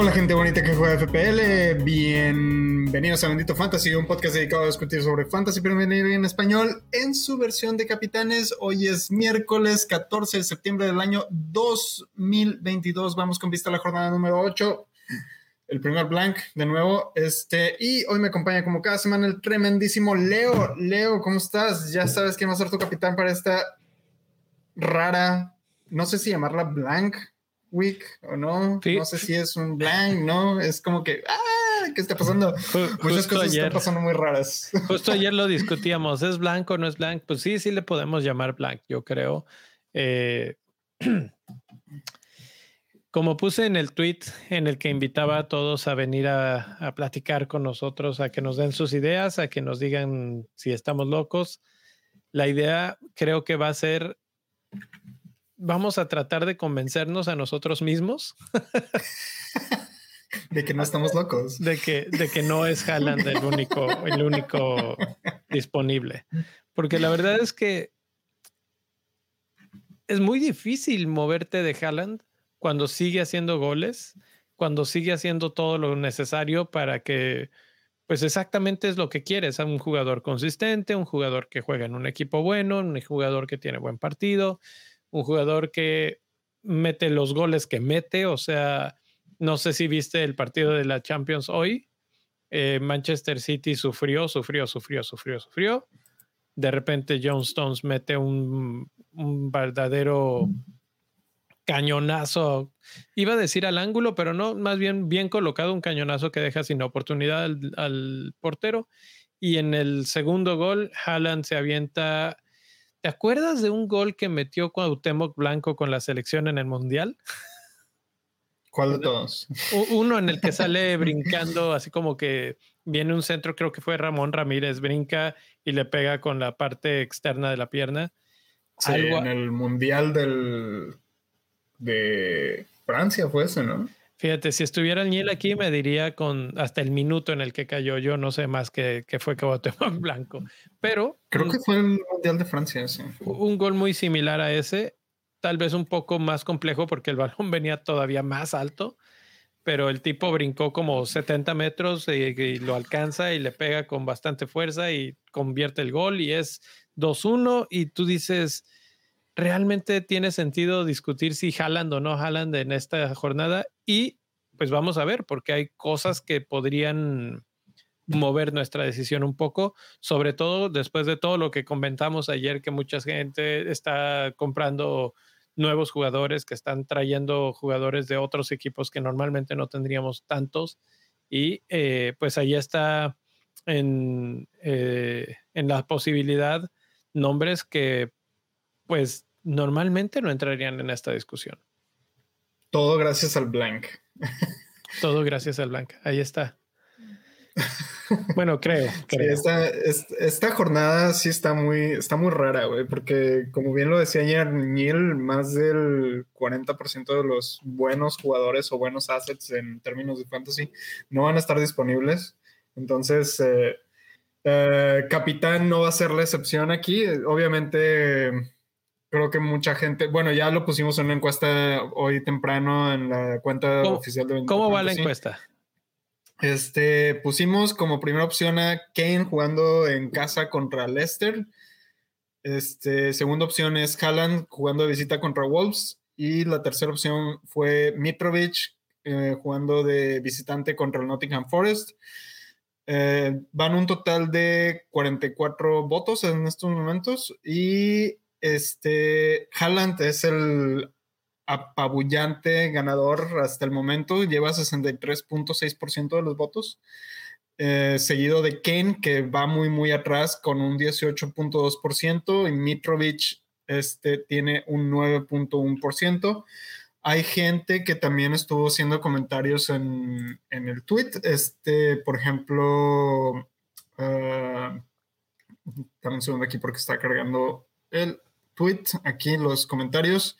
Hola gente bonita que juega FPL, bienvenidos a Bendito Fantasy, un podcast dedicado a discutir sobre Fantasy Premier en español en su versión de capitanes. Hoy es miércoles 14 de septiembre del año 2022, vamos con vista a la jornada número 8, el primer blank de nuevo, este, y hoy me acompaña como cada semana el tremendísimo Leo. Leo, ¿cómo estás? Ya sabes quién va a ser tu capitán para esta rara, no sé si llamarla blank week o no. No sé si es un blank, ¿no? Es como que, ah, ¿qué está pasando? Muchas cosas están pasando muy raras. Justo ayer lo discutíamos, ¿es blanco o no es blanco? Pues sí, sí le podemos llamar blank, yo creo. Eh, como puse en el tweet en el que invitaba a todos a venir a, a, platicar con nosotros, a que nos den sus ideas, a que nos digan si estamos locos, la idea creo que va a ser vamos a tratar de convencernos a nosotros mismos. de que no estamos locos. De que, de que no es Haaland el único, el único disponible. Porque la verdad es que es muy difícil moverte de Haaland cuando sigue haciendo goles, cuando sigue haciendo todo lo necesario para que, pues exactamente es lo que quieres, a un jugador consistente, un jugador que juega en un equipo bueno, un jugador que tiene buen partido, un jugador que mete los goles que mete, o sea, no sé si viste el partido de la Champions hoy. Eh, Manchester City sufrió, sufrió, sufrió, sufrió, sufrió. De repente John Stones mete un, verdadero cañonazo. Iba a decir al ángulo, pero no, más bien bien colocado, un cañonazo que deja sin oportunidad al, al portero. Y en el segundo gol, Haaland se avienta ¿Te acuerdas de un gol que metió Cuauhtémoc Blanco con la selección en el Mundial? ¿Cuál de todos? Uno en el que sale brincando, así como que viene un centro, creo que fue Ramón Ramírez, brinca y le pega con la parte externa de la pierna. Sí, en el Mundial del, de Francia fue ese, ¿no? Fíjate, si estuviera el Niel aquí, me diría con hasta el minuto en el que cayó. Yo no sé más que, que fue en Blanco. Pero. Creo que fue el Mundial de Francia, sí. Un gol muy similar a ese. Tal vez un poco más complejo porque el balón venía todavía más alto. Pero el tipo brincó como 70 metros y, lo alcanza y le pega con bastante fuerza y convierte el gol y es 2-1. Y tú dices realmente tiene sentido discutir si Haaland o no Haaland en esta jornada y pues vamos a ver porque hay cosas que podrían mover nuestra decisión un poco, sobre todo después de todo lo que comentamos ayer que mucha gente está comprando nuevos jugadores, que están trayendo jugadores de otros equipos que normalmente no tendríamos tantos. Y eh, pues ahí está en, eh, en la posibilidad nombres que pues normalmente no entrarían en esta discusión. Todo gracias al blank. Todo gracias al blank. Ahí está. Bueno, creo. esta, jornada sí está muy, está muy rara, güey, porque como bien lo decía ayer Neil, más del 40% de los buenos jugadores o buenos assets en términos de fantasy no van a estar disponibles. Entonces, eh, eh, Capitán no va a ser la excepción aquí. Obviamente creo que mucha gente, bueno, ya lo pusimos en una encuesta hoy temprano en la cuenta oficial de ¿Cómo va la encuesta? Este, pusimos como primera opción a Kane jugando en casa contra Leicester. Este, segunda opción es Haaland jugando de visita contra Wolves. Y la tercera opción fue Mitrovic eh, jugando de visitante contra el Nottingham Forest. Eh, van un total de 44 votos en estos momentos y este, Haaland es el apabullante ganador hasta el momento, lleva 63.6% de los votos, eh, seguido de Kane, que va muy, muy atrás con un 18.2%, y Mitrovic este, tiene un 9.1%. Hay gente que también estuvo haciendo comentarios en, el tweet, este, por ejemplo, uh, dame un segundo aquí porque está cargando el tweet, aquí en los comentarios.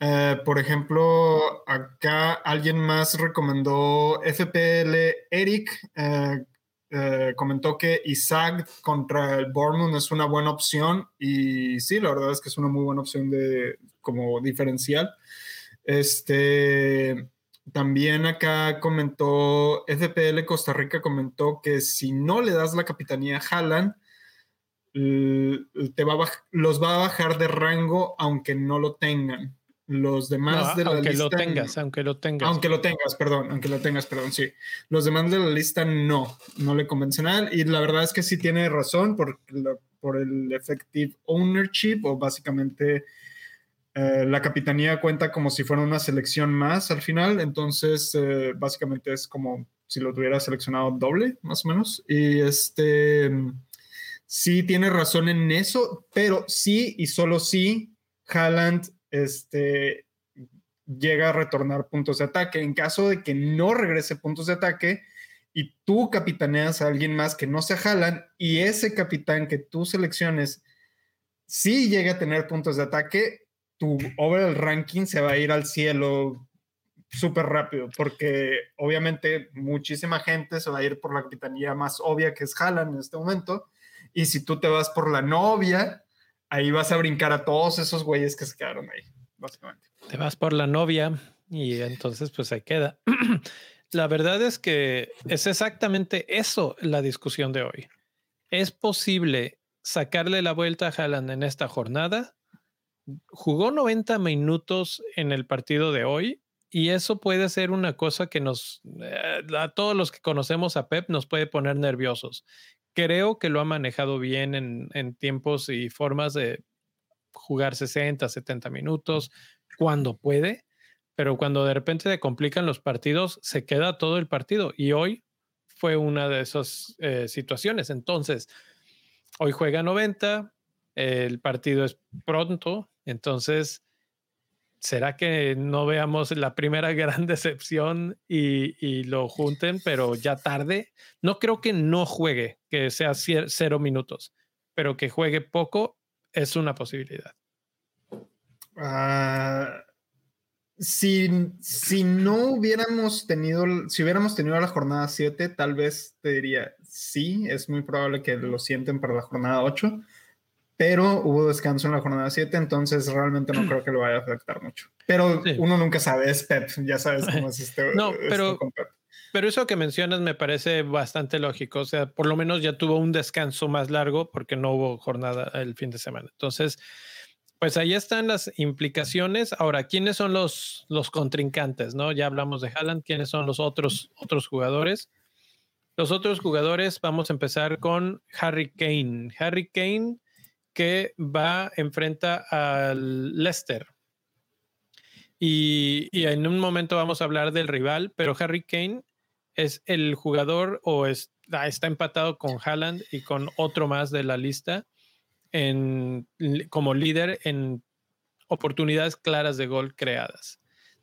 Eh, por ejemplo, acá alguien más recomendó FPL Eric. Eh, eh, comentó que Isaac contra el Bournemouth es una buena opción y sí, la verdad es que es una muy buena opción de como diferencial. Este, también acá comentó, FPL Costa Rica comentó que si no le das la capitanía a Haaland, te va los va a bajar de rango aunque no lo tengan. Los demás de la aunque lista. Lo tengas, aunque lo tengas. Aunque lo tengas, perdón, aunque lo tengas, perdón, sí. Los demás de la lista no, no le convencen nada. Y la verdad es que sí tiene razón por, por el effective ownership o básicamente eh, la capitanía cuenta como si fuera una selección más al final. Entonces, eh, básicamente es como si lo tuviera seleccionado doble, más o menos. Y este sí tiene razón en eso, pero sí y solo sí, Haaland este, llega a retornar puntos de ataque. En caso de que no regrese puntos de ataque y tú capitaneas a alguien más que no se jalan y ese capitán que tú selecciones sí llega a tener puntos de ataque, tu overall ranking se va a ir al cielo súper rápido, porque obviamente muchísima gente se va a ir por la capitanía más obvia que es Haaland en este momento, y si tú te vas por la novia, ahí vas a brincar a todos esos güeyes que se quedaron ahí, básicamente. Te vas por la novia y entonces pues se queda. la verdad es que es exactamente eso la discusión de hoy. ¿Es posible sacarle la vuelta a Haaland en esta jornada? Jugó 90 minutos en el partido de hoy y eso puede ser una cosa que nos, eh, a todos los que conocemos a Pep, nos puede poner nerviosos creo que lo ha manejado bien en, tiempos y formas de jugar 60, 70 minutos cuando puede, pero cuando de repente se complican los partidos, se queda todo el partido. Y hoy fue una de esas eh, situaciones. Entonces, hoy juega 90, el partido es pronto, entonces ¿será que no veamos la primera gran decepción y, lo junten, pero ya tarde? No creo que no juegue, que sea cero minutos, pero que juegue poco es una posibilidad. Ah, si, si no hubiéramos tenido, si hubiéramos tenido la jornada 7, tal vez te diría sí, es muy probable que lo sienten para la jornada 8 pero hubo descanso en la jornada 7, entonces realmente no creo que lo vaya a afectar mucho. Pero uno nunca sabe, es Pep, ya sabes cómo es este. No, pero, pero eso que mencionas me parece bastante lógico. O sea, por lo menos ya tuvo un descanso más largo porque no hubo jornada el fin de semana. Entonces, pues ahí están las implicaciones. Ahora, ¿quiénes son los, los contrincantes? ¿no? Ya hablamos de Haaland, ¿quiénes son los otros, otros jugadores? Los otros jugadores, vamos a empezar con Harry Kane. Harry Kane que va, enfrenta al Leicester. Y, en un momento vamos a hablar del rival, pero Harry Kane es el jugador o está, está empatado con Haaland y con otro más de la lista en, como líder en oportunidades claras de gol creadas.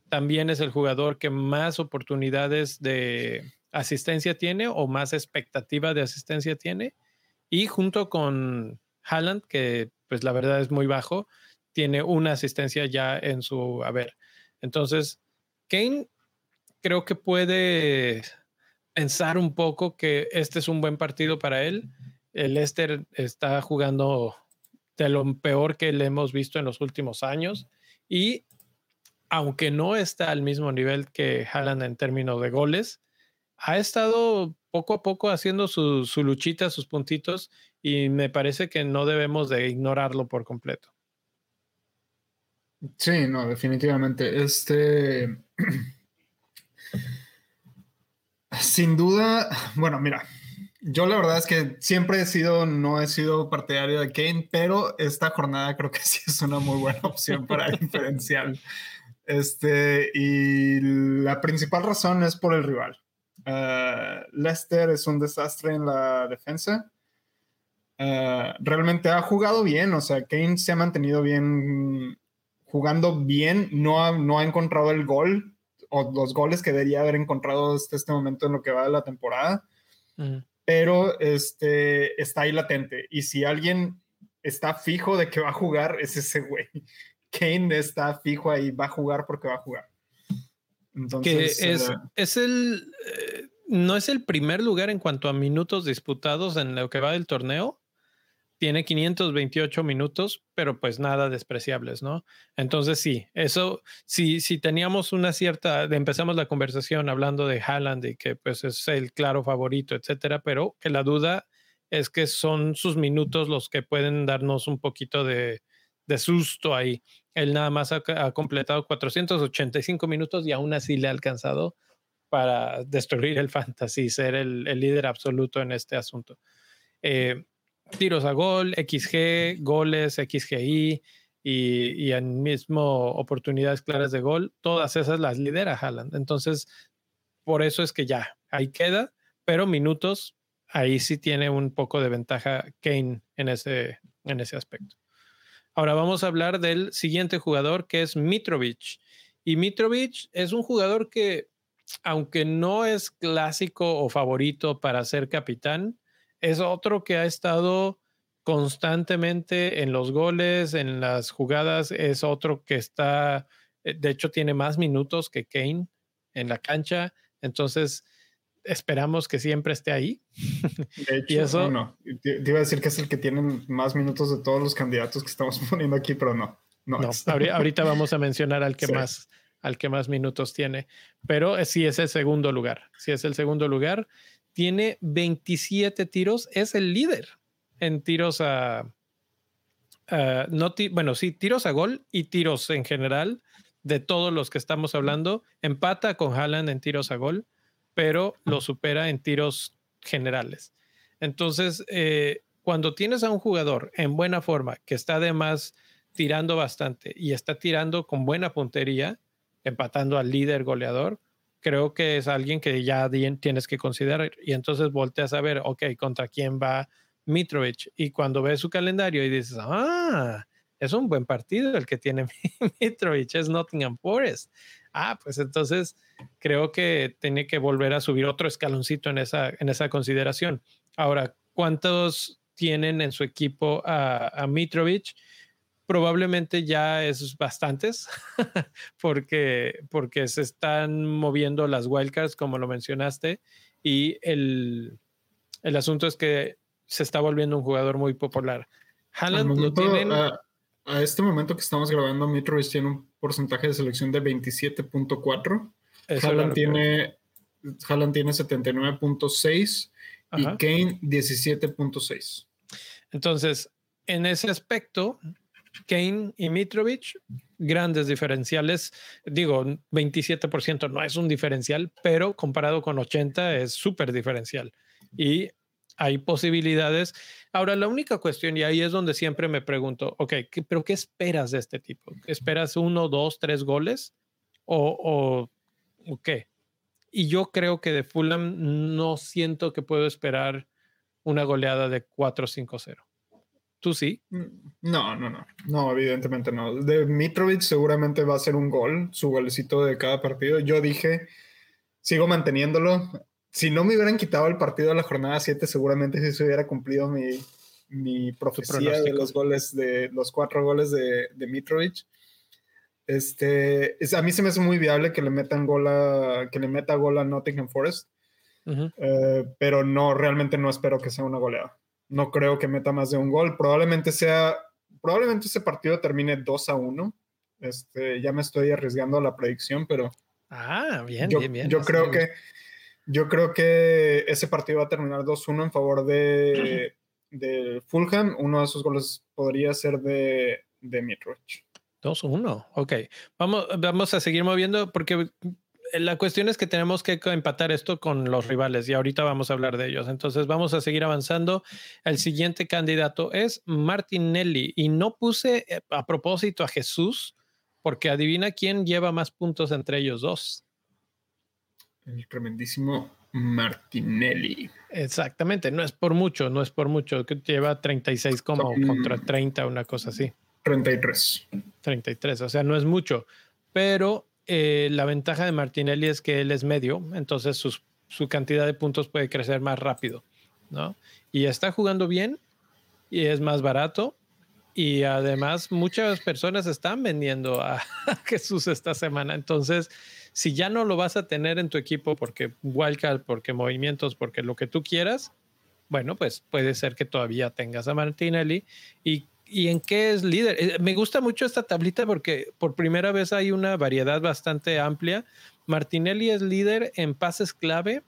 También es el jugador que más oportunidades de asistencia tiene o más expectativa de asistencia tiene. Y junto con Haaland, que pues la verdad es muy bajo, tiene una asistencia ya en su haber. Entonces, Kane creo que puede pensar un poco que este es un buen partido para él. El Leicester está jugando de lo peor que le hemos visto en los últimos años y aunque no está al mismo nivel que Haaland en términos de goles, ha estado poco a poco haciendo su, su luchita, sus puntitos y me parece que no debemos de ignorarlo por completo. Sí, no, definitivamente. Este, sin duda, bueno, mira, yo la verdad es que siempre he sido, no he sido partidario de Kane, pero esta jornada creo que sí es una muy buena opción para diferencial. Este, y la principal razón es por el rival. Uh, Leicester es un desastre en la defensa. Eh, realmente ha jugado bien, o sea, Kane se ha mantenido bien, jugando bien, no ha, no ha encontrado el gol o los goles que debería haber encontrado hasta este momento en lo que va de la temporada, pero este, está ahí latente. Y si alguien está fijo de que va a jugar, es ese güey. Kane está fijo ahí, va a jugar porque va a jugar. Entonces, que es, eh, es el... Eh, no es el primer lugar en cuanto a minutos disputados en lo que va del torneo. Tiene 528 minutos, pero pues nada despreciables, ¿no? Entonces sí, eso, si, si teníamos una cierta, empezamos la conversación hablando de Haaland y que pues es el claro favorito, etcétera, pero que la duda es que son sus minutos los que pueden darnos un poquito de, de susto ahí. Él nada más ha, ha, completado 485 minutos y aún así le ha alcanzado para destruir el fantasy, ser el, el líder absoluto en este asunto. Eh, tiros a gol, XG, goles, XGI y, en mismo oportunidades claras de gol, todas esas las lidera Haaland. Entonces, por eso es que ya, ahí queda, pero minutos, ahí sí tiene un poco de ventaja Kane en ese, en ese aspecto. Ahora vamos a hablar del siguiente jugador que es Mitrovic. Y Mitrovic es un jugador que aunque no es clásico o favorito para ser capitán, es otro que ha estado constantemente en los goles, en las jugadas, es otro que está, eh, de hecho tiene más minutos que Kane en la cancha, entonces esperamos que siempre esté ahí. De hecho, y eso, no, te, iba a decir que es el que tiene más minutos de todos los candidatos que estamos poniendo aquí, pero no. No, no ahorita vamos a mencionar al que sí. más al que más minutos tiene, pero sí es el segundo lugar. Si es el segundo lugar, tiene 27 tiros, es el líder en tiros a, uh, no bueno, sí, tiros a gol y tiros en general de todos los que estamos hablando. Empata con Haaland en tiros a gol, pero lo supera en tiros generales. Entonces, eh, cuando tienes a un jugador en buena forma que está además tirando bastante y está tirando con buena puntería, empatando al líder goleador, creo que es alguien que ya tienes que considerar. Y entonces volteas a ver, ok, ¿contra quién va Mitrovic? Y cuando ves su calendario y dices, ah, es un buen partido el que tiene Mitrovic, es Nottingham Forest. Ah, pues entonces creo que tiene que volver a subir otro escaloncito en esa, en esa consideración. Ahora, ¿cuántos tienen en su equipo a, a Mitrovic? Probablemente ya es bastantes porque, porque se están moviendo las wildcards, como lo mencionaste, y el, el asunto es que se está volviendo un jugador muy popular. Haaland momento, lo tienen... A, a, este momento que estamos grabando, Mitrovic tiene un porcentaje de selección de 27.4. Haaland tiene, Haaland tiene 79.6 y Kane 17.6. Entonces, en ese aspecto, Kane y Mitrovic, grandes diferenciales. Digo, 27% no es un diferencial, pero comparado con 80 es súper diferencial. Y hay posibilidades. Ahora, la única cuestión, y ahí es donde siempre me pregunto, ok, ¿qué, ¿pero qué esperas de este tipo? ¿Esperas uno, dos, tres goles? ¿O, o, o qué? Y yo creo que de Fulham no siento que puedo esperar una goleada de 4-5-0. ¿Tú sí? Mm, no, no, no. No, evidentemente no. De Mitrovic seguramente va a ser un gol, su golecito de cada partido. Yo dije, sigo manteniéndolo. Si no me hubieran quitado el partido de la jornada 7, seguramente sí se hubiera cumplido mi, mi profecía de los goles, de los cuatro goles de, de Mitrovic. Este, es, a mí se me hace muy viable que le metan gol a, que le meta gol a Nottingham Forest. Uh -huh. eh, pero no, realmente no espero que sea una goleada. No creo que meta más de un gol. Probablemente sea, probablemente ese partido termine 2 a 1. Este, ya me estoy arriesgando a la predicción, pero. Ah, bien, yo, bien, bien. Yo creo que. Yo creo que ese partido va a terminar 2-1 en favor de, de, Fulham. Uno de esos goles podría ser de, de Mitrovic. 2-1, ok. Vamos, vamos a seguir moviendo porque la cuestión es que tenemos que empatar esto con los rivales y ahorita vamos a hablar de ellos. Entonces vamos a seguir avanzando. El siguiente candidato es Martinelli y no puse eh, a propósito a Jesús porque adivina quién lleva más puntos entre ellos dos. El tremendísimo Martinelli. Exactamente, no es por mucho, no es por mucho, que lleva 36 como Son... contra 30, una cosa así. 33. 33, o sea, no es mucho, pero eh, la ventaja de Martinelli es que él es medio, entonces su cantidad de puntos puede crecer más rápido, ¿no? Y está jugando bien y es más barato Y además muchas personas están vendiendo a Jesús esta semana. Entonces, si ya no lo vas a tener en tu equipo porque wildcard, porque movimientos, porque lo que tú quieras, bueno, pues puede ser que todavía tengas a Martinelli. ¿Y, y en qué es líder? Eh, me gusta mucho esta tablita porque por primera vez hay una variedad bastante amplia. Martinelli es líder en pases clave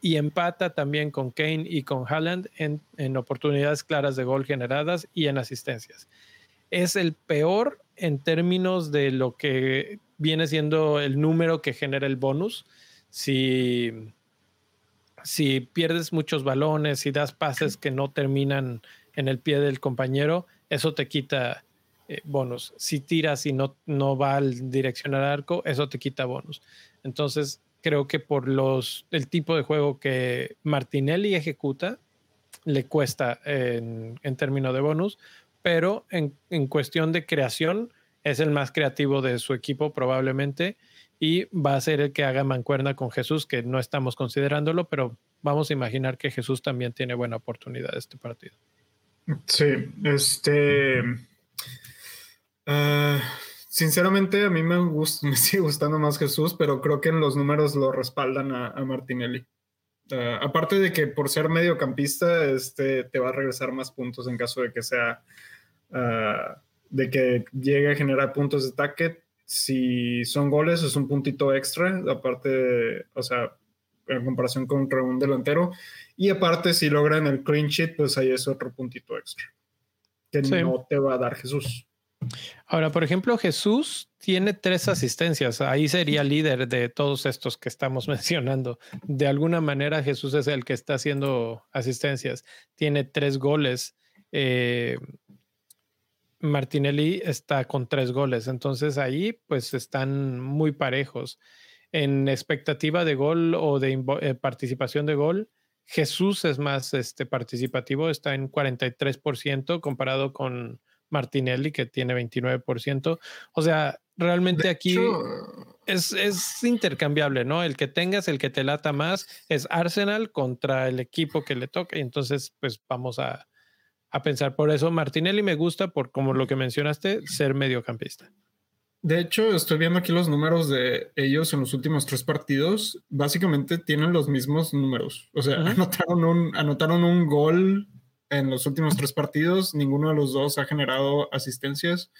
y empata también con Kane y con Haaland en, en oportunidades claras de gol generadas y en asistencias. Es el peor en términos de lo que viene siendo el número que genera el bonus. Si si pierdes muchos balones, y das pases que no terminan en el pie del compañero, eso te quita eh, bonus. Si tiras y no, no va al dirección al arco, eso te quita bonus. Entonces, creo que por los, el tipo de juego que Martinelli ejecuta, le cuesta en, en términos de bonus, pero en, en cuestión de creación, es el más creativo de su equipo probablemente y va a ser el que haga mancuerna con Jesús, que no estamos considerándolo, pero vamos a imaginar que Jesús también tiene buena oportunidad este partido. Sí, este. Ah, sinceramente, a mí me, me, sigue gustando más Jesús, pero creo que en los números lo respaldan a, Martinelli. Ah, aparte de que por ser mediocampista, este, te va a regresar más puntos en caso de que sea. Ah, de que llegue a generar puntos de ataque si son goles es un puntito extra, aparte, o sea, en comparación con un delantero. Y aparte, si logran el clean sheet, pues ahí es otro puntito extra que no te va a dar Jesús. Ahora, por ejemplo, Jesús tiene tres asistencias. Ahí sería líder de todos estos que estamos mencionando. De alguna manera, Jesús es el que está haciendo asistencias. Tiene tres goles. Eh, Martinelli está con tres goles, entonces ahí pues están muy parejos. En expectativa de gol o de eh, participación de gol, Jesús es más este, participativo, está en 43% comparado con Martinelli que tiene 29%. O sea, realmente aquí es, es, intercambiable, ¿no? El que tengas, el que te lata más es Arsenal contra el equipo que le toca y entonces pues vamos a, a pensar. Por eso Martinelli me gusta por como lo que mencionaste, ser mediocampista. De hecho, estoy viendo aquí los números de ellos en los últimos tres partidos. Básicamente tienen los mismos números. O sea, anotaron, un, anotaron un gol en los últimos tres partidos. Ninguno de los dos ha generado asistencias.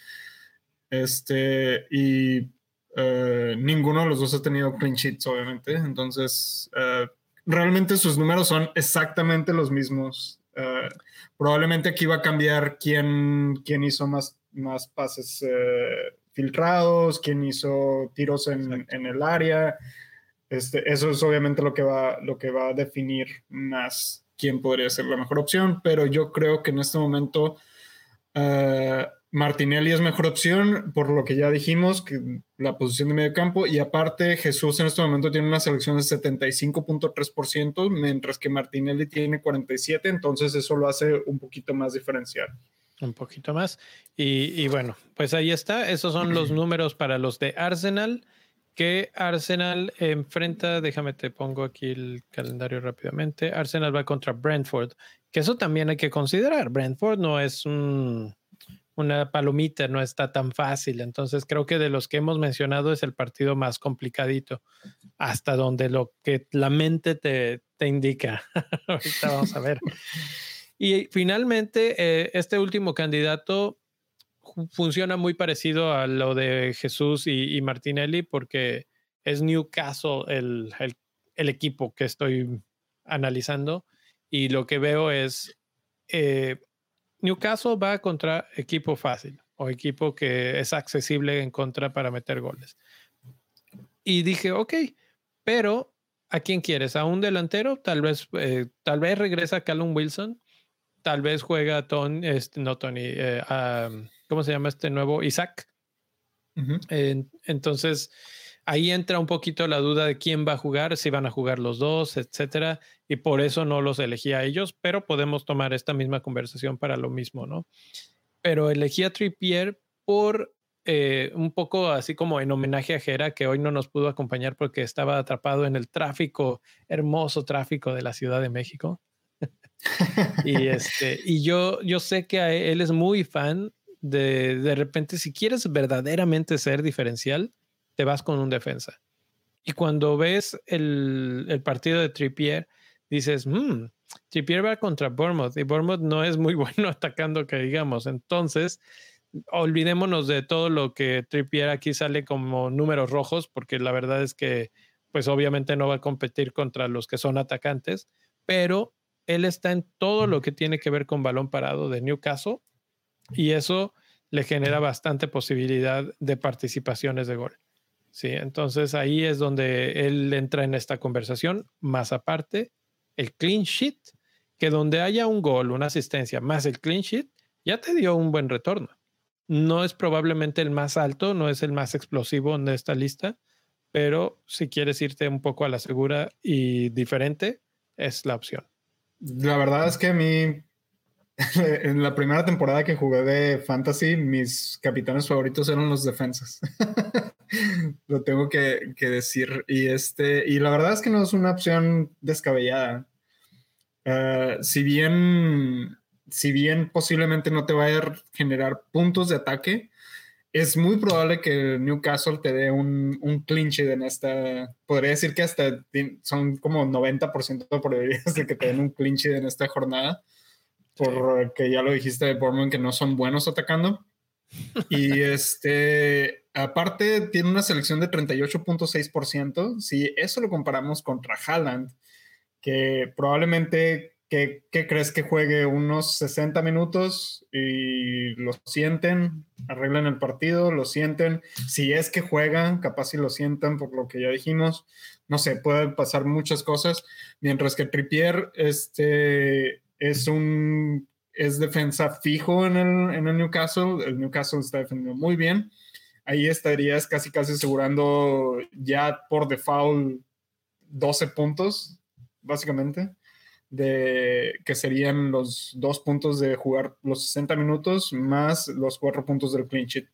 Este, y eh, ninguno de los dos ha tenido clean sheets, obviamente. Entonces, eh, realmente sus números son exactamente los mismos. Eh, probablemente aquí va a cambiar quién, quién hizo más, más pases filtrados, quién hizo tiros en, en, el área. Este, eso es obviamente lo que, va, lo que va a definir más quién podría ser la mejor opción, pero yo creo que en este momento uh, Martinelli es mejor opción, por lo que ya dijimos, que la posición de medio campo, y aparte Jesús en este momento tiene una selección de 75.3%, mientras que Martinelli tiene 47%, entonces eso lo hace un poquito más diferencial. Un poquito más. Y, bueno, pues ahí está, esos son los números para los de Arsenal, que Arsenal enfrenta, déjame te pongo aquí el calendario rápidamente, Arsenal va contra Brentford, que eso también hay que considerar, Brentford no es un una palomita, no está tan fácil. Entonces creo que de los que hemos mencionado es el partido más complicadito, hasta donde lo que la mente te, te indica. Ahorita vamos a ver. Y finalmente, eh, este último candidato funciona muy parecido a lo de Jesús y, Martinelli porque es Newcastle el, el, el, equipo que estoy analizando y lo que veo es... Eh, Newcastle va contra equipo fácil o equipo que es accesible en contra para meter goles. Y dije, ok, pero ¿a quién quieres? ¿A un delantero? Tal vez, eh, tal vez regresa Callum Wilson. Tal vez juega Tony, este, no Tony, eh, ¿cómo se llama este nuevo? Isaac. entonces, ahí entra un poquito la duda de quién va a jugar, si van a jugar los dos, etcétera, y por eso no los elegí a ellos, pero podemos tomar esta misma conversación para lo mismo, ¿no? Pero elegí a Trippier por eh, un poco así como en homenaje a Jera, que hoy no nos pudo acompañar porque estaba atrapado en el tráfico, hermoso tráfico de la Ciudad de México. y este, y yo, yo sé que él es muy fan de de repente, si quieres verdaderamente ser diferencial, te vas con un defensa. Y cuando ves el, el partido de Trippier, dices, mmm, Trippier va contra Bournemouth y Bournemouth no es muy bueno atacando, que digamos. Entonces, olvidémonos de todo lo que Trippier aquí sale como números rojos, porque la verdad es que, pues obviamente no va a competir contra los que son atacantes, pero él está en todo lo que tiene que ver con balón parado de Newcastle y eso le genera bastante posibilidad de participaciones de gol. Sí, entonces ahí es donde él entra en esta conversación, más aparte el clean sheet, que donde haya un gol, una asistencia, más el clean sheet, ya te dio un buen retorno. No es probablemente el más alto, no es el más explosivo en esta lista, pero si quieres irte un poco a la segura y diferente, es la opción. La verdad es que a mí, en la primera temporada que jugué de Fantasy, mis capitanes favoritos eran los defensas. Lo tengo que, decir. Y, este, y la verdad es que no es una opción descabellada. Ah, si bien si bien posiblemente no te vaya a generar puntos de ataque, es muy probable que Newcastle te dé un, un clinch en esta. Podría decir que hasta son como 90% de probabilidades de que te den un clinch en esta jornada, porque ya lo dijiste de Bournemouth que no son buenos atacando. Y este, aparte, tiene una selección de 38.6%. Si eso lo comparamos contra Haaland, que probablemente ¿Qué, crees que juegue unos 60 minutos y lo sienten, arreglan el partido, lo sienten? Si es que juegan, capaz si lo sientan por lo que ya dijimos, no sé, pueden pasar muchas cosas. Mientras que Trippier este, es un es defensa fijo en el, en el Newcastle, el Newcastle está defendiendo muy bien. Ahí estarías casi casi asegurando ya por default 12 puntos, básicamente de que serían los dos puntos de jugar los 60 minutos más los cuatro puntos del clean sheet.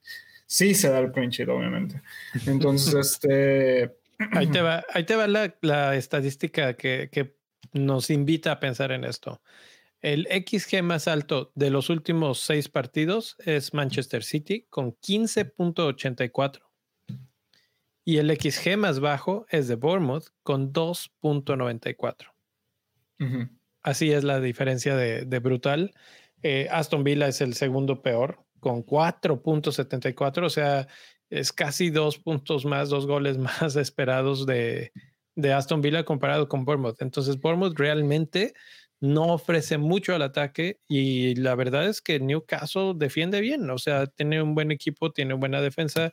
Sí se da el clean sheet, obviamente. Entonces, este... Ahí te va, ahí te va la, estadística que, que, nos invita a pensar en esto. El XG más alto de los últimos seis partidos es Manchester City con 15.84. Y el XG más bajo es de Bournemouth con 2.94. Así es la diferencia de, brutal. Eh, Aston Villa es el segundo peor con 4.74, o sea, es casi dos puntos más, dos goles más esperados de, de Aston Villa comparado con Bournemouth. Entonces, Bournemouth realmente no ofrece mucho al ataque y la verdad es que Newcastle defiende bien, o sea, tiene un buen equipo, tiene buena defensa,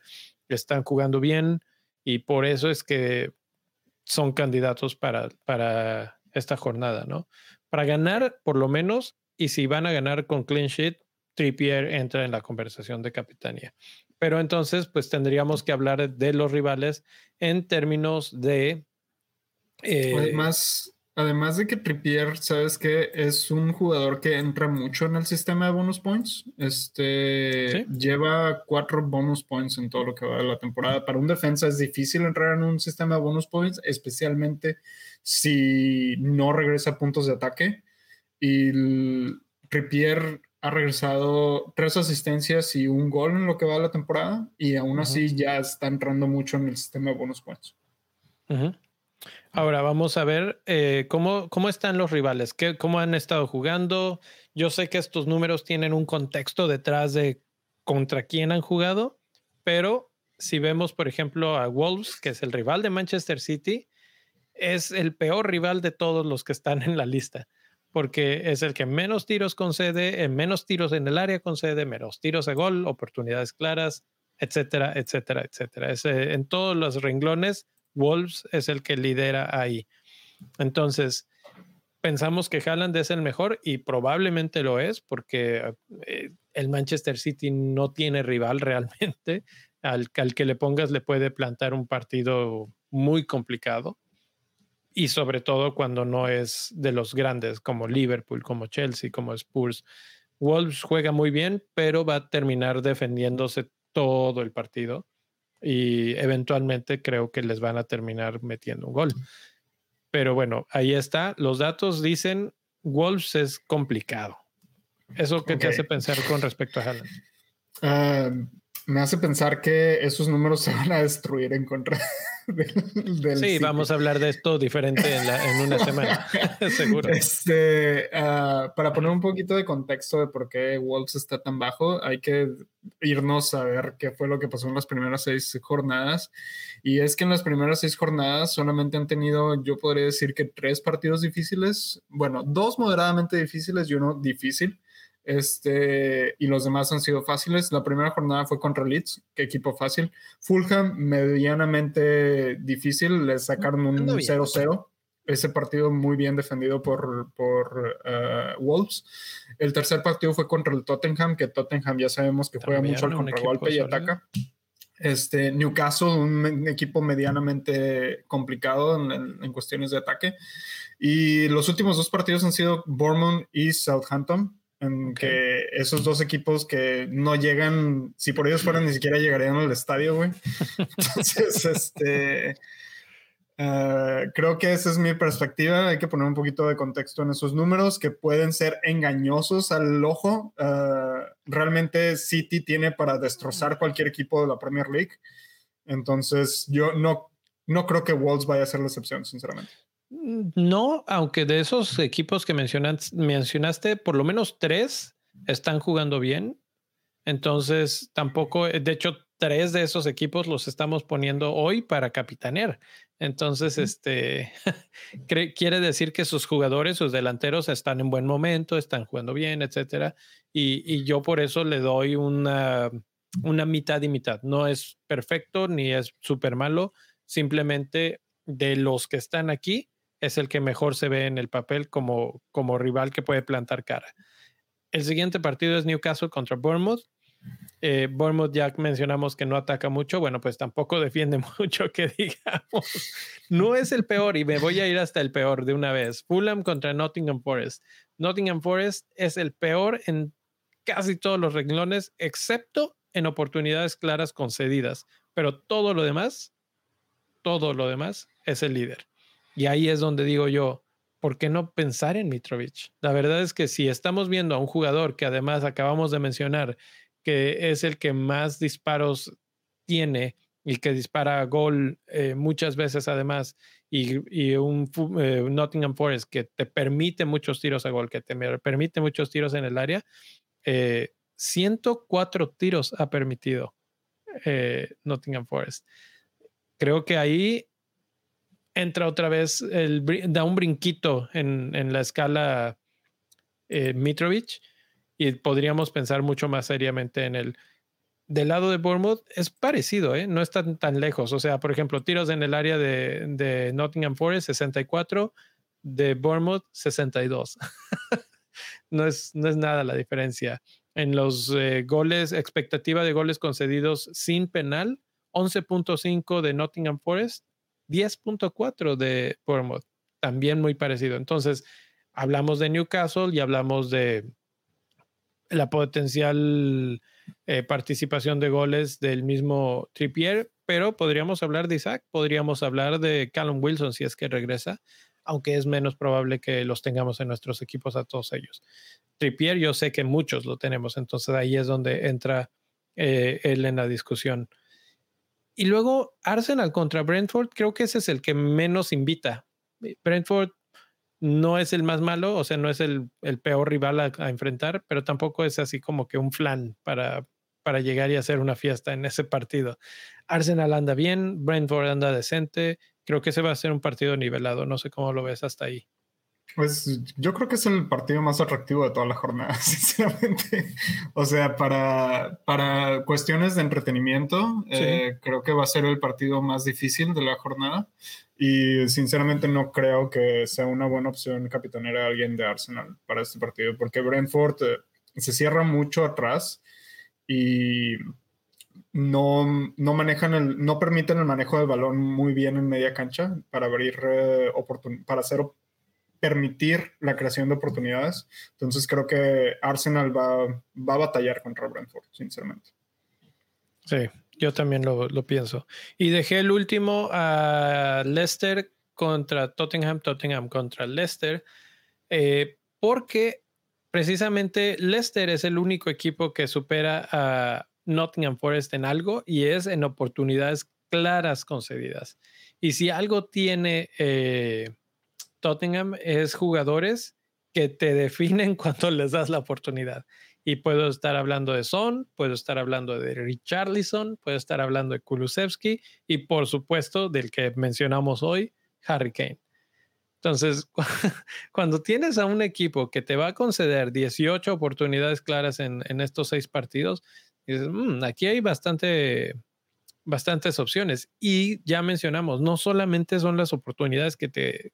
están jugando bien y por eso es que son candidatos para, para esta jornada, ¿no? Para ganar, por lo menos, y si van a ganar con clean sheet, Trippier entra en la conversación de capitanía. Pero entonces, pues tendríamos que hablar de los rivales en términos de... Eh, además, además de que Trippier, sabes que es un jugador que entra mucho en el sistema de bonus points. Este lleva cuatro bonus points en todo lo que va de la temporada. Para un defensa es difícil entrar en un sistema de bonus points, especialmente si no regresa a puntos de ataque. Y Ripier ha regresado tres asistencias y un gol en lo que va de la temporada y aún así ya está entrando mucho en el sistema de bonus points. Ahora vamos a ver eh, cómo, cómo están los rivales, qué, cómo han estado jugando. Yo sé que estos números tienen un contexto detrás de contra quién han jugado, pero si vemos, por ejemplo, a Wolves, que es el rival de Manchester City, es el peor rival de todos los que están en la lista, porque es el que menos tiros concede, en menos tiros en el área concede, menos tiros a gol, oportunidades claras, etcétera, etcétera, etcétera. en todos los renglones, Wolves es el que lidera ahí. Entonces, pensamos que Haaland es el mejor y probablemente lo es porque eh, el Manchester City no tiene rival realmente. Al, al, que le pongas le puede plantar un partido muy complicado y sobre todo cuando no es de los grandes como Liverpool, como Chelsea, como Spurs. Wolves juega muy bien, pero va a terminar defendiéndose todo el partido y eventualmente creo que les van a terminar metiendo un gol. Pero bueno, ahí está. Los datos dicen Wolves es complicado. ¿Eso qué te hace pensar con respecto a Haaland? Ah, me hace pensar que esos números se van a destruir en contra del, Sí, vamos a hablar de esto diferente en, una semana, seguro. Este, ah, para poner un poquito de contexto de por qué Wolves está tan bajo, hay que irnos a ver qué fue lo que pasó en las primeras seis jornadas. Y es que en las primeras seis jornadas solamente han tenido, yo podría decir que tres partidos difíciles, bueno, dos moderadamente difíciles y uno difícil. Este, y los demás han sido fáciles. La primera jornada fue contra Leeds, que equipo fácil. Fulham, medianamente difícil, le sacaron un 0-0. Ese partido muy bien defendido por, por eh, Wolves. El tercer partido fue contra el Tottenham, que Tottenham ya sabemos que juega mucho al contragolpe y ataca. Este, Newcastle, un equipo medianamente complicado en, en, cuestiones de ataque. Y los últimos dos partidos han sido Bournemouth y Southampton en que esos dos equipos que no llegan, si por ellos fueran, ni siquiera llegarían al estadio, güey. Entonces, este, ah, creo que esa es mi perspectiva. Hay que poner un poquito de contexto en esos números que pueden ser engañosos al ojo. Uh, realmente City tiene para destrozar cualquier equipo de la Premier League. Entonces, yo no, no creo que Wolves vaya a ser la excepción, sinceramente. Mm, no, aunque de esos equipos que mencionaste, por lo menos tres están jugando bien. Entonces, tampoco, de hecho, tres de esos equipos los estamos poniendo hoy para capitanear. Entonces, este quiere decir que sus jugadores, sus delanteros están en buen momento, están jugando bien, etcétera. Y, y yo por eso le doy una, una mitad y mitad. No es perfecto ni es súper malo. Simplemente de los que están aquí, es el que mejor se ve en el papel como, como rival que puede plantar cara. El siguiente partido es Newcastle contra Bournemouth. Eh, Bournemouth ya mencionamos que no ataca mucho, bueno, pues tampoco defiende mucho que digamos. No es el peor y me voy a ir hasta el peor de una vez. Fulham contra Nottingham Forest. Nottingham Forest es el peor en casi todos los renglones, excepto en oportunidades claras concedidas, pero todo lo demás, todo lo demás es el líder. Y ahí es donde digo yo, ¿por qué no pensar en Mitrovic? La verdad es que si estamos viendo a un jugador que además acabamos de mencionar, que es el que más disparos tiene y que dispara gol eh, muchas veces además, y, un eh, Nottingham Forest que te permite muchos tiros a gol, que te permite muchos tiros en el área, 104 eh, tiros ha permitido Nottingham Forest. Creo que ahí entra otra vez, da un brinquito en, en la escala eh, Mitrovic y podríamos pensar mucho más seriamente en el... Del lado de Bournemouth es parecido, ¿eh? no están tan lejos. O sea, por ejemplo, tiros en el área de, de Nottingham Forest, 64, de Bournemouth, 62. no, es, no es nada la diferencia. En los eh, goles, expectativa de goles concedidos sin penal, 11.5 de Nottingham Forest, 10.4 de Bournemouth, también muy parecido. Entonces, hablamos de Newcastle y hablamos de la potencial eh, participación de goles del mismo Trippier, pero podríamos hablar de Isaac, podríamos hablar de Callum Wilson si es que regresa, aunque es menos probable que los tengamos en nuestros equipos a todos ellos. Trippier, yo sé que muchos lo tenemos, entonces ahí es donde entra eh, él en la discusión. Y luego Arsenal contra Brentford, creo que ese es el que menos invita. Brentford no es el más malo, o sea, no es el, peor rival a, enfrentar, pero tampoco es así como que un flan para, para llegar y hacer una fiesta en ese partido. Arsenal anda bien, Brentford anda decente, creo que ese va a ser un partido nivelado, no sé cómo lo ves hasta ahí. Pues yo creo que es el partido más atractivo de toda la jornada, sinceramente. O sea, para, para cuestiones de entretenimiento, eh, creo que va a ser el partido más difícil de la jornada. Y sinceramente no creo que sea una buena opción capitanear a alguien de Arsenal para este partido, porque Brentford eh, se cierra mucho atrás y no, no manejan el, no permiten el manejo del balón muy bien en media cancha para abrir eh, para hacer permitir la creación de oportunidades. Entonces creo que Arsenal va, va a batallar contra Brentford, sinceramente. Sí, yo también lo, lo, pienso. Y dejé el último a Leicester contra Tottenham, Tottenham contra Leicester, eh, porque precisamente Leicester es el único equipo que supera a Nottingham Forest en algo y es en oportunidades claras concedidas. Y si algo tiene eh, Tottenham es jugadores que te definen cuando les das la oportunidad. Y puedo estar hablando de Son, puedo estar hablando de Richarlison, puedo estar hablando de Kulusevski y por supuesto del que mencionamos hoy, Harry Kane. Entonces, cuando tienes a un equipo que te va a conceder 18 oportunidades claras en, estos seis partidos, mm, aquí hay bastante, bastantes opciones. Y ya mencionamos, no solamente son las oportunidades que te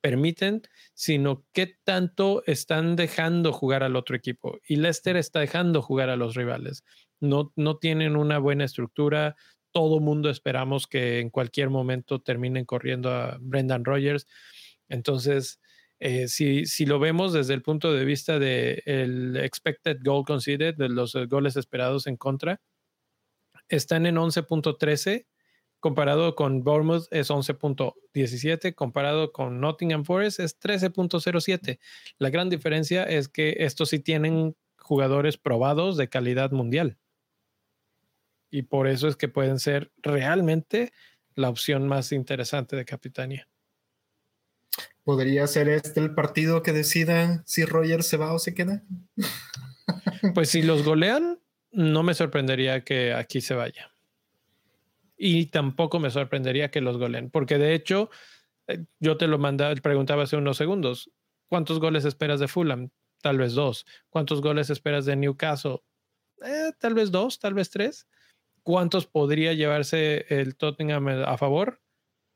permiten, sino qué tanto están dejando jugar al otro equipo. Y Leicester está dejando jugar a los rivales. No, no tienen una buena estructura. Todo mundo esperamos que en cualquier momento terminen corriendo a Brendan Rogers. Entonces, eh, si, si, lo vemos desde el punto de vista del el expected goal conceded, de los goles esperados en contra, están en 11.13 comparado con Bournemouth es 11.17, comparado con Nottingham Forest es 13.07. La gran diferencia es que estos sí tienen jugadores probados de calidad mundial. Y por eso es que pueden ser realmente la opción más interesante de Capitania. ¿Podría ser este el partido que decida si Roger se va o se queda? pues si los golean, no me sorprendería que aquí se vaya y tampoco me sorprendería que los golen, porque de hecho, eh, yo te lo mandaba, preguntaba hace unos segundos, ¿cuántos goles esperas de Fulham? Tal vez dos. ¿Cuántos goles esperas de Newcastle? Eh, tal vez dos, tal vez tres. ¿Cuántos podría llevarse el Tottenham a favor?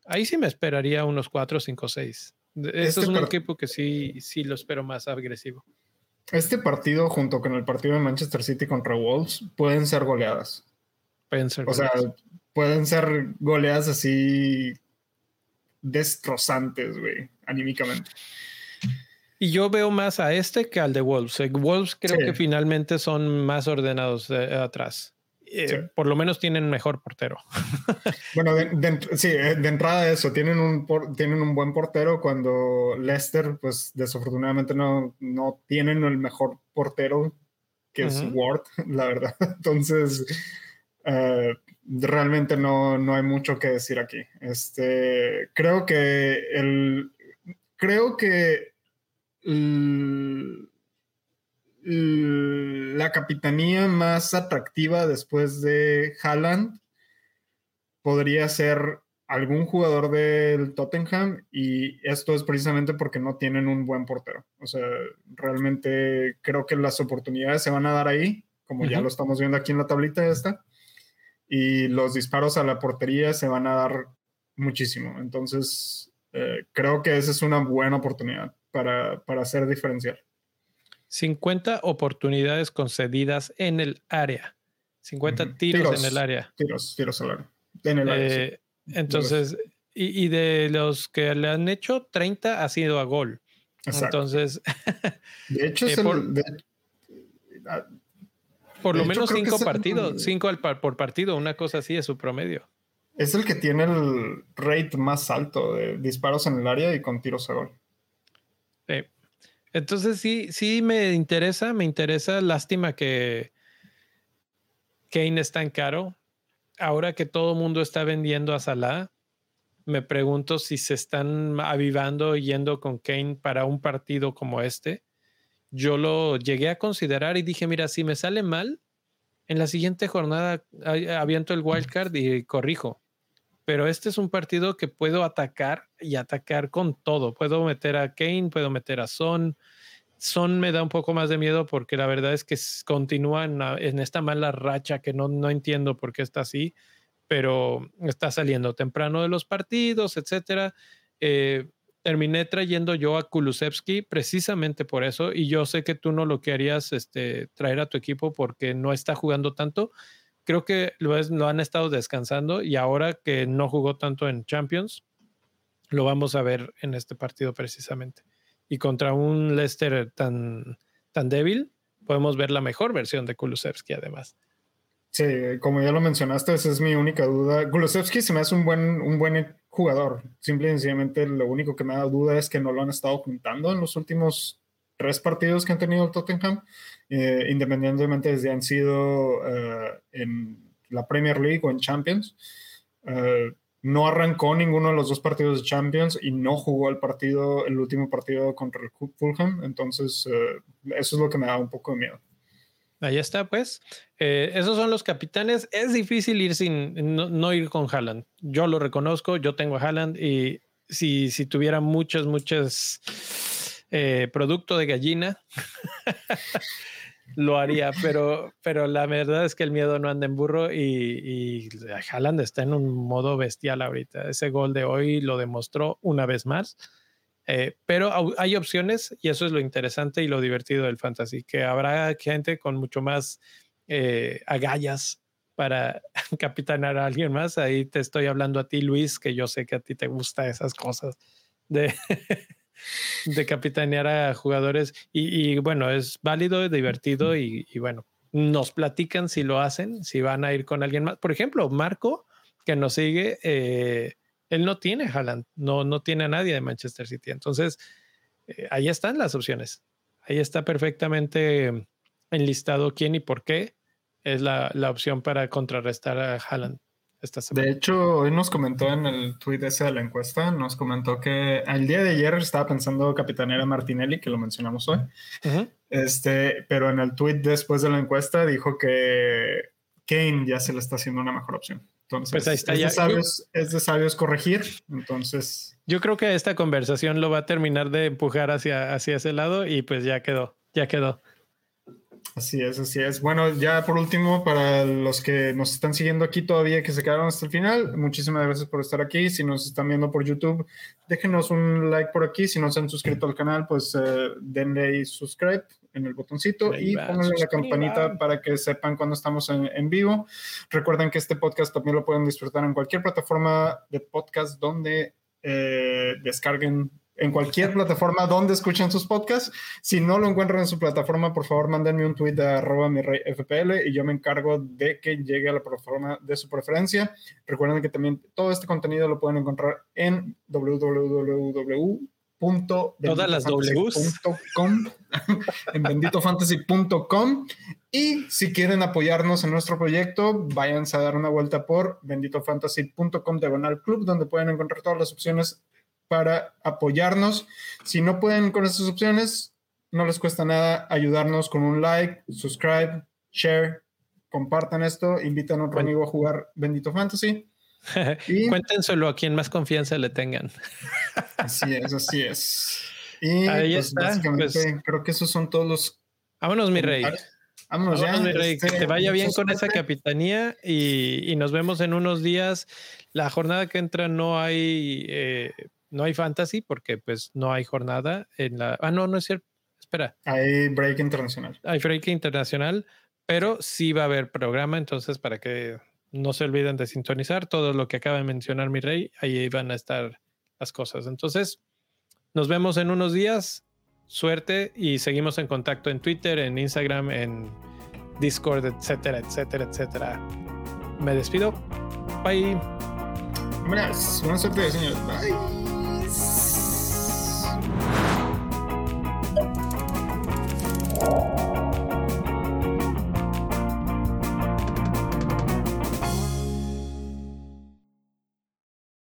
Ahí sí me esperaría unos cuatro, cinco, seis. Este es un equipo que sí, sí lo espero más agresivo. Este partido, junto con el partido de Manchester City contra Wolves, pueden ser goleadas. Pueden ser o sea, pueden ser goleadas así destrozantes, güey, anímicamente. Y yo veo más a este que al de Wolves. Wolves creo que finalmente son más ordenados atrás. Eh, por lo menos tienen mejor portero. bueno, sí, eh, de entrada eso, tienen un, tienen un buen portero cuando Leicester, pues desafortunadamente no, no tienen el mejor portero que es Ward, la verdad. Entonces, uh, realmente no, no, hay mucho que decir aquí. Este, creo que el, creo que la capitanía más atractiva después de Haaland podría ser algún jugador del Tottenham y esto es precisamente porque no tienen un buen portero. O sea, realmente creo que las oportunidades se van a dar ahí, como ya lo estamos viendo aquí en la tablita esta y los disparos a la portería se van a dar muchísimo. Entonces, eh, creo que esa es una buena oportunidad para, para hacer diferencial. 50 oportunidades concedidas en el área. 50 tiros, en el área. Tiros, tiros al área. En el área eh, Entonces, y, de los que le han hecho, 30 ha sido a gol. Entonces, de hecho, es eh, el, por lo menos cinco partidos, cinco por partido, una cosa así es su promedio. Es el que tiene el rate más alto de disparos en el área y con tiros a gol. Entonces sí, sí me interesa, me interesa. Lástima que Kane es tan caro. Ahora que todo el mundo está vendiendo a Salah, me pregunto si se están avivando yendo con Kane para un partido como este yo lo llegué a considerar y dije, mira, si me sale mal, en la siguiente jornada aviento el wildcard y corrijo. Pero este es un partido que puedo atacar y atacar con todo. Puedo meter a Kane, puedo meter a Son. Son me da un poco más de miedo porque la verdad es que continúa en, esta mala racha que no, no entiendo por qué está así, pero está saliendo temprano de los partidos, etcétera. Eh, terminé trayendo yo a Kulusevski precisamente por eso y yo sé que tú no lo querías este, traer a tu equipo porque no está jugando tanto. Creo que lo, es, lo han estado descansando y ahora que no jugó tanto en Champions, lo vamos a ver en este partido precisamente. Y contra un Leicester tan, tan débil, podemos ver la mejor versión de Kulusevski además. Sí, como ya lo mencionaste, esa es mi única duda. Kulusevski se me hace un buen, un buen jugador. Simple y sencillamente lo único que me da duda es que no lo han estado juntando en los últimos tres partidos que han tenido el Tottenham, eh, independientemente de si han sido eh, en la Premier League o en Champions. Eh, no arrancó ninguno de los dos partidos de Champions y no jugó el partido, el último partido contra el Fulham. Entonces, eso es lo que me da un poco de miedo. Ahí está, pues. esos son los capitanes. Es difícil ir sin no, ir con Haaland. Yo lo reconozco, yo tengo a Haaland y si, si tuviera muchos, muchos eh, producto de gallina, lo haría, pero, pero la verdad es que el miedo no anda en burro y, y Haaland está en un modo bestial ahorita. Ese gol de hoy lo demostró una vez más. Eh, pero hay opciones y eso es lo interesante y lo divertido del fantasy, que habrá gente con mucho más eh, agallas para capitanar a alguien más. Ahí te estoy hablando a ti, Luis, que yo sé que a ti te gusta esas cosas de, de capitanear a jugadores. Y, bueno, es válido, divertido y, bueno, nos platican si lo hacen, si van a ir con alguien más. Por ejemplo, Marco, que nos sigue, eh, él no tiene Haaland, no, no tiene a nadie de Manchester City. Entonces, eh, ahí están las opciones. Ahí está perfectamente enlistado quién y por qué es la, la opción para contrarrestar a Haaland. Esta de hecho, hoy nos comentó en el tweet ese de la encuesta, nos comentó que al día de ayer estaba pensando capitanear a Martinelli, que lo mencionamos hoy, este, pero en el tweet después de la encuesta dijo que Kane ya se le está haciendo una mejor opción. Entonces, pues ahí está es, De sabios, es de sabios corregir. Entonces, yo creo que esta conversación lo va a terminar de empujar hacia, hacia ese lado y pues ya quedó, ya quedó. Así es, así es. Bueno, ya por último, para los que nos están siguiendo aquí todavía, que se quedaron hasta el final, muchísimas gracias por estar aquí. Si nos están viendo por YouTube, déjenos un like por aquí. Si no se han suscrito al canal, pues eh, denle ahí subscribe en el botoncito y pónganle la campanita para que sepan cuando estamos en, en, vivo. Recuerden que este podcast también lo pueden disfrutar en cualquier plataforma de podcast donde eh, descarguen en cualquier plataforma donde escuchen sus podcasts. Si no lo encuentran en su plataforma, por favor, mándenme un tweet de arroba mi rey FPL y yo me encargo de que llegue a la plataforma de su preferencia. Recuerden que también todo este contenido lo pueden encontrar en www. Todas las en benditofantasy.com y si quieren apoyarnos en nuestro proyecto, váyanse a dar una vuelta por benditofantasy.com diagonal club, donde pueden encontrar todas las opciones para apoyarnos. Si no pueden con estas opciones, no les cuesta nada ayudarnos con un like, subscribe, share, compartan esto, invitan a otro amigo a jugar Bendito Fantasy. Y, Cuéntenselo a quien más confianza le tengan. así es, así es. Y Ahí pues, está, básicamente pues. creo que esos son todos los. Vámonos, mi rey. Vámonos, ya. Mi rey. que te este, vaya bien con esa capitanía y, y, nos vemos en unos días. La jornada que entra no hay eh, no hay fantasy porque pues no hay jornada en la... Ah, no, no es cierto. Espera. Hay break internacional. Hay break internacional, pero sí va a haber programa, entonces para que no se olviden de sintonizar todo lo que acaba de mencionar mi rey, ahí van a estar las cosas. Entonces, nos vemos en unos días. Suerte y seguimos en contacto en Twitter, en Instagram, en Discord, etcétera, etcétera, etcétera. Me despido. Bye. Buenas, buena suerte, señor. Bye.